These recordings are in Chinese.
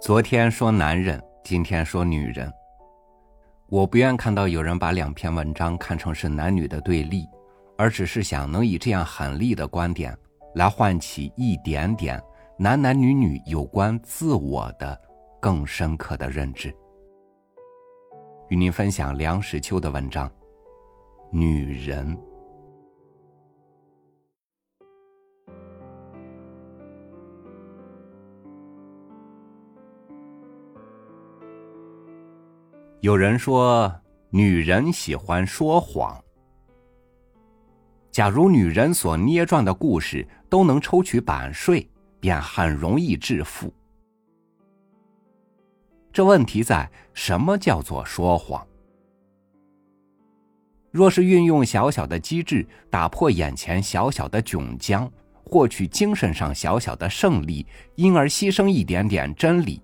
昨天说男人，今天说女人。我不愿看到有人把两篇文章看成是男女的对立，而只是想能以这样狠厉的观点，来唤起一点点男男女女有关自我的更深刻的认知。与您分享梁实秋的文章《女人》。有人说，女人喜欢说谎。假如女人所捏转的故事都能抽取版税，便很容易致富。这问题在什么叫做说谎？若是运用小小的机智，打破眼前小小的窘僵，获取精神上小小的胜利，因而牺牲一点点真理，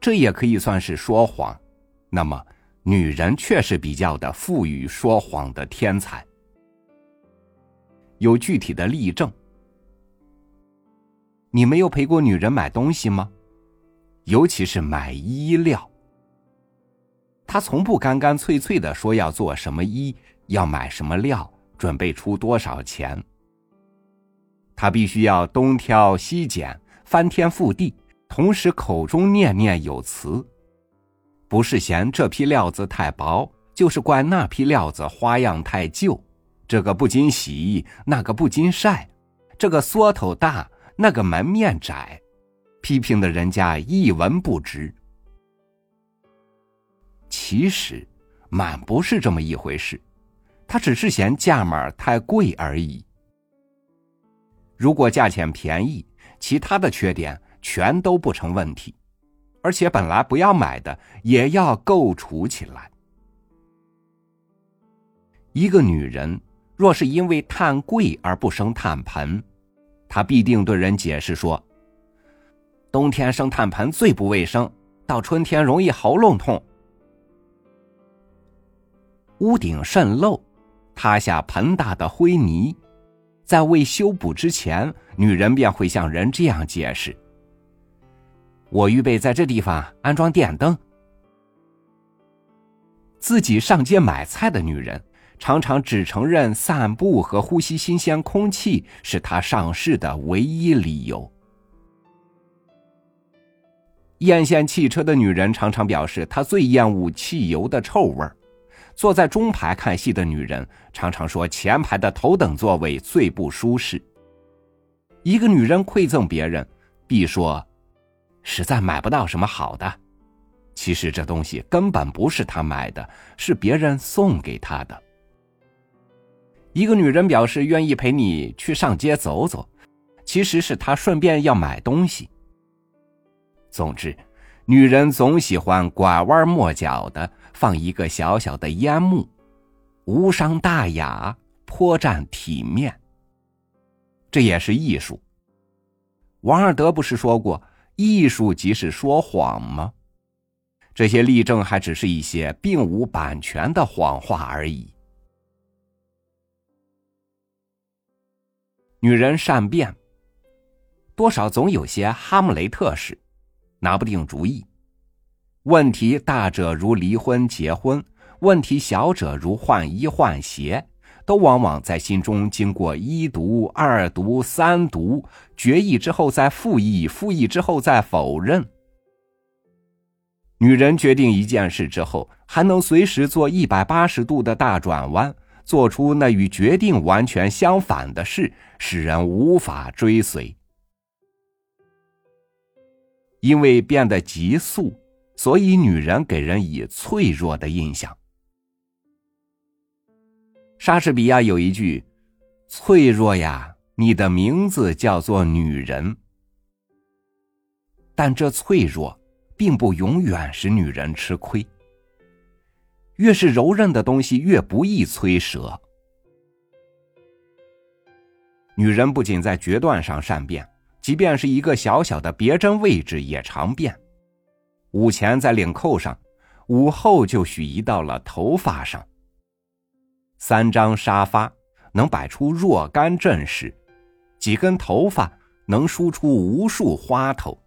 这也可以算是说谎。那么，女人确实比较的富于说谎的天才。有具体的例证。你没有陪过女人买东西吗？尤其是买衣料，她从不干干脆脆的说要做什么衣，要买什么料，准备出多少钱。她必须要东挑西拣，翻天覆地，同时口中念念有词。不是嫌这批料子太薄，就是怪那批料子花样太旧。这个不经洗，那个不经晒，这个缩头大，那个门面窄，批评的人家一文不值。其实，满不是这么一回事，他只是嫌价码太贵而已。如果价钱便宜，其他的缺点全都不成问题。而且本来不要买的，也要构除起来。一个女人若是因为炭贵而不生炭盆，她必定对人解释说：“冬天生炭盆最不卫生，到春天容易喉咙痛。”屋顶渗漏，塌下盆大的灰泥，在未修补之前，女人便会向人这样解释。我预备在这地方安装电灯。自己上街买菜的女人，常常只承认散步和呼吸新鲜空气是她上市的唯一理由。艳羡汽车的女人常常表示，她最厌恶汽油的臭味儿。坐在中排看戏的女人常常说，前排的头等座位最不舒适。一个女人馈赠别人，必说。实在买不到什么好的，其实这东西根本不是他买的，是别人送给他的。一个女人表示愿意陪你去上街走走，其实是她顺便要买东西。总之，女人总喜欢拐弯抹角的放一个小小的烟幕，无伤大雅，颇占体面。这也是艺术。王二德不是说过？艺术即是说谎吗？这些例证还只是一些并无版权的谎话而已。女人善变，多少总有些哈姆雷特式，拿不定主意。问题大者如离婚结婚，问题小者如换衣换鞋。都往往在心中经过一读、二读、三读，决议之后再复议，复议之后再否认。女人决定一件事之后，还能随时做一百八十度的大转弯，做出那与决定完全相反的事，使人无法追随。因为变得急速，所以女人给人以脆弱的印象。莎士比亚有一句：“脆弱呀，你的名字叫做女人。”但这脆弱，并不永远使女人吃亏。越是柔韧的东西，越不易摧折。女人不仅在决断上善变，即便是一个小小的别针位置也常变。午前在领扣上，午后就许移到了头发上。三张沙发能摆出若干阵势，几根头发能梳出无数花头，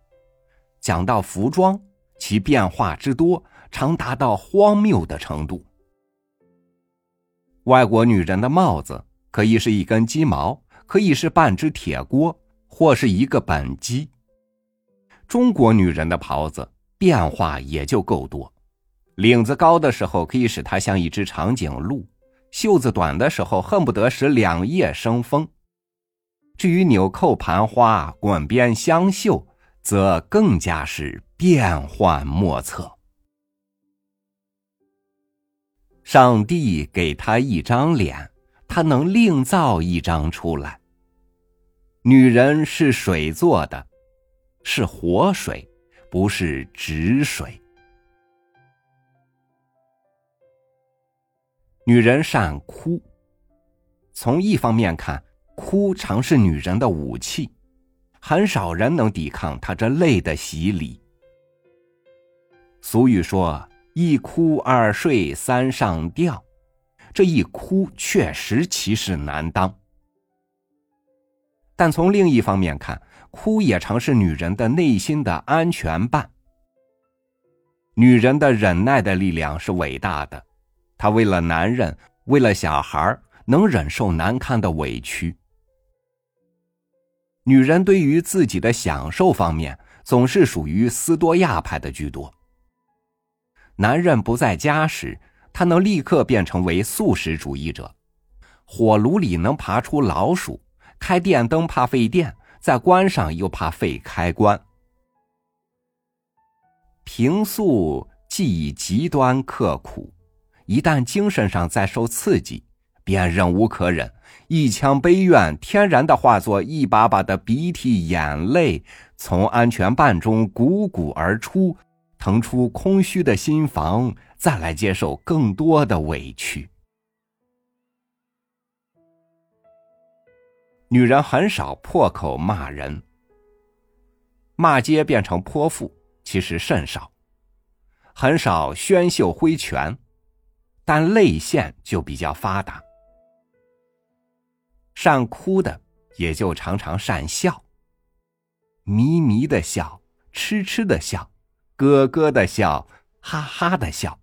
讲到服装，其变化之多，常达到荒谬的程度。外国女人的帽子可以是一根鸡毛，可以是半只铁锅，或是一个本鸡。中国女人的袍子变化也就够多，领子高的时候可以使它像一只长颈鹿，袖子短的时候恨不得使两叶生风。至于纽扣盘花、滚边香绣，则更加是变幻莫测。上帝给他一张脸，他能另造一张出来。女人是水做的。是活水，不是止水。女人善哭，从一方面看，哭常是女人的武器，很少人能抵抗她这泪的洗礼。俗语说：“一哭二睡三上吊”，这一哭确实其事难当。但从另一方面看，哭也常是女人的内心的安全伴。女人的忍耐的力量是伟大的，她为了男人，为了小孩能忍受难堪的委屈。女人对于自己的享受方面，总是属于斯多亚派的居多。男人不在家时，她能立刻变成为素食主义者，火炉里能爬出老鼠。开电灯怕费电，再关上又怕费开关。平素既极端刻苦，一旦精神上再受刺激，便忍无可忍，一腔悲怨天然的化作一把把的鼻涕眼泪，从安全瓣中汩汩而出，腾出空虚的心房，再来接受更多的委屈。女人很少破口骂人，骂街变成泼妇，其实甚少；很少宣袖挥拳，但泪腺就比较发达。善哭的也就常常善笑，迷迷的笑，痴痴的笑，咯咯的笑，哈哈的笑。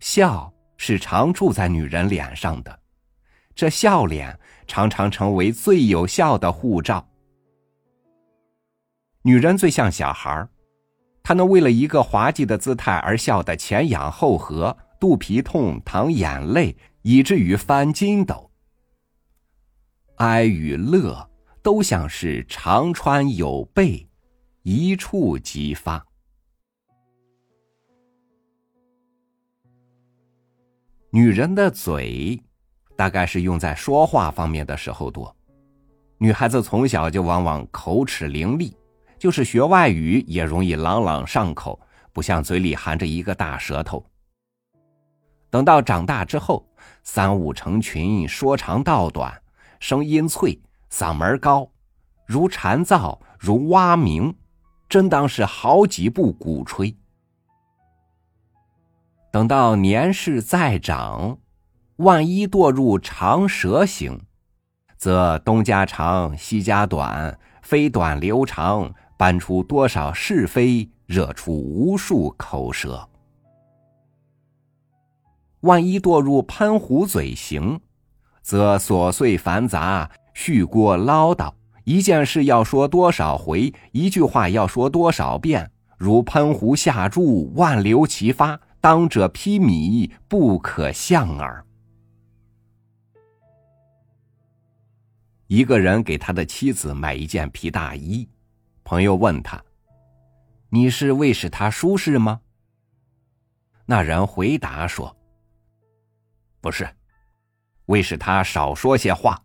笑是常住在女人脸上的。这笑脸常常成为最有效的护照。女人最像小孩她能为了一个滑稽的姿态而笑得前仰后合，肚皮痛，淌眼泪，以至于翻筋斗。哀与乐都像是长川有备，一触即发。女人的嘴。大概是用在说话方面的时候多，女孩子从小就往往口齿伶俐，就是学外语也容易朗朗上口，不像嘴里含着一个大舌头。等到长大之后，三五成群，说长道短，声音脆，嗓门高，如蝉噪，如蛙鸣，真当是好几部鼓吹。等到年事再长。万一堕入长舌行，则东家长西家短，非短流长，搬出多少是非，惹出无数口舌。万一堕入喷壶嘴型，则琐碎繁杂，絮聒唠叨，一件事要说多少回，一句话要说多少遍，如喷壶下注，万流齐发，当者披靡，不可相耳。一个人给他的妻子买一件皮大衣，朋友问他：“你是为使他舒适吗？”那人回答说：“不是，为使他少说些话。”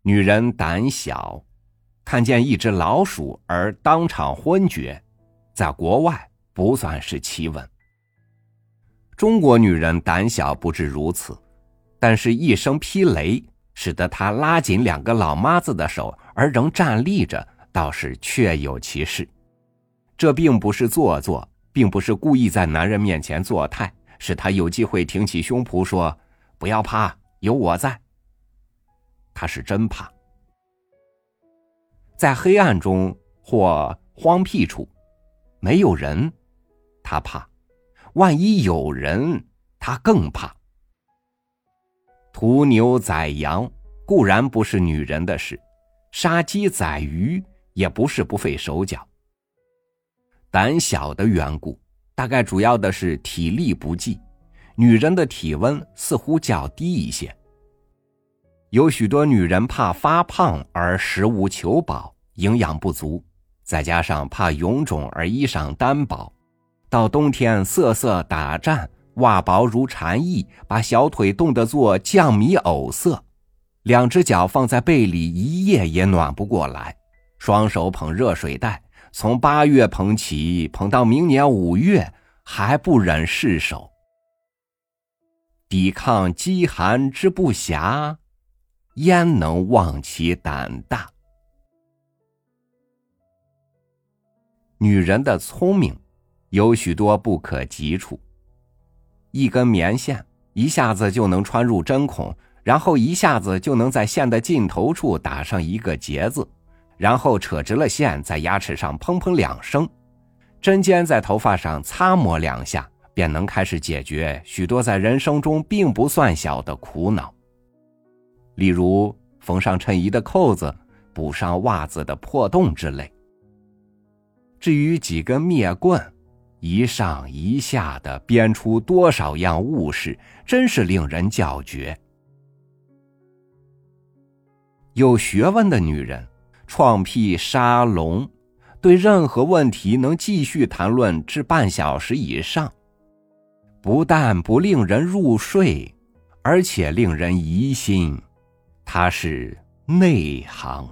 女人胆小，看见一只老鼠而当场昏厥，在国外不算是奇闻。中国女人胆小不至如此。但是，一声劈雷，使得她拉紧两个老妈子的手，而仍站立着，倒是确有其事。这并不是做作，并不是故意在男人面前作态，使他有机会挺起胸脯说：“不要怕，有我在。”他是真怕。在黑暗中或荒僻处，没有人，他怕；万一有人，他更怕。屠牛宰羊固然不是女人的事，杀鸡宰鱼也不是不费手脚。胆小的缘故，大概主要的是体力不济，女人的体温似乎较低一些。有许多女人怕发胖而食无求饱，营养不足，再加上怕臃肿而衣裳单薄，到冬天瑟瑟打颤，袜薄如蝉翼，把小腿冻得做酱米藕色，两只脚放在被里一夜也暖不过来，双手捧热水袋。从八月捧起，捧到明年五月，还不忍释手。抵抗饥寒之不暇，焉能忘其胆大？女人的聪明，有许多不可及处。一根棉线一下子就能穿入针孔，然后一下子就能在线的尽头处打上一个结字。然后扯直了线，在牙齿上砰砰两声，针尖在头发上擦抹两下，便能开始解决许多在人生中并不算小的苦恼。例如缝上衬衣的扣子，补上袜子的破洞之类。至于几根篾棍，一上一下的编出多少样物事，真是令人叫绝。有学问的女人。创辟沙龙，对任何问题能继续谈论至半小时以上，不但不令人入睡，而且令人疑心，他是内行。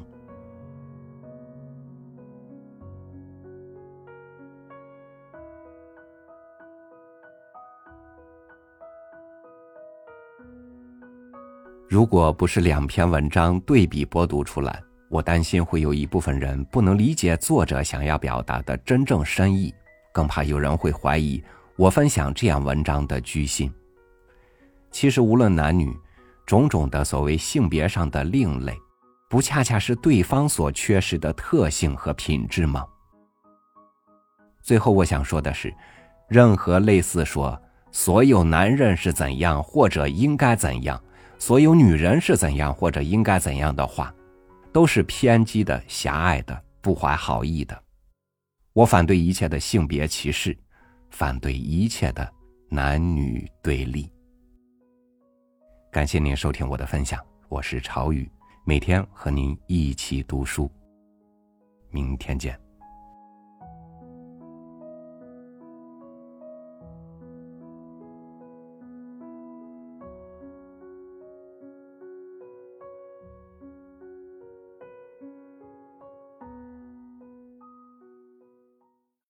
如果不是两篇文章对比播读出来。我担心会有一部分人不能理解作者想要表达的真正深意，更怕有人会怀疑我分享这样文章的居心。其实，无论男女，种种的所谓性别上的另类，不恰恰是对方所缺失的特性和品质吗？最后，我想说的是，任何类似说所有男人是怎样或者应该怎样，所有女人是怎样或者应该怎样的话。都是偏激的、狭隘的、不怀好意的。我反对一切的性别歧视，反对一切的男女对立。感谢您收听我的分享，我是朝雨，每天和您一起读书。明天见。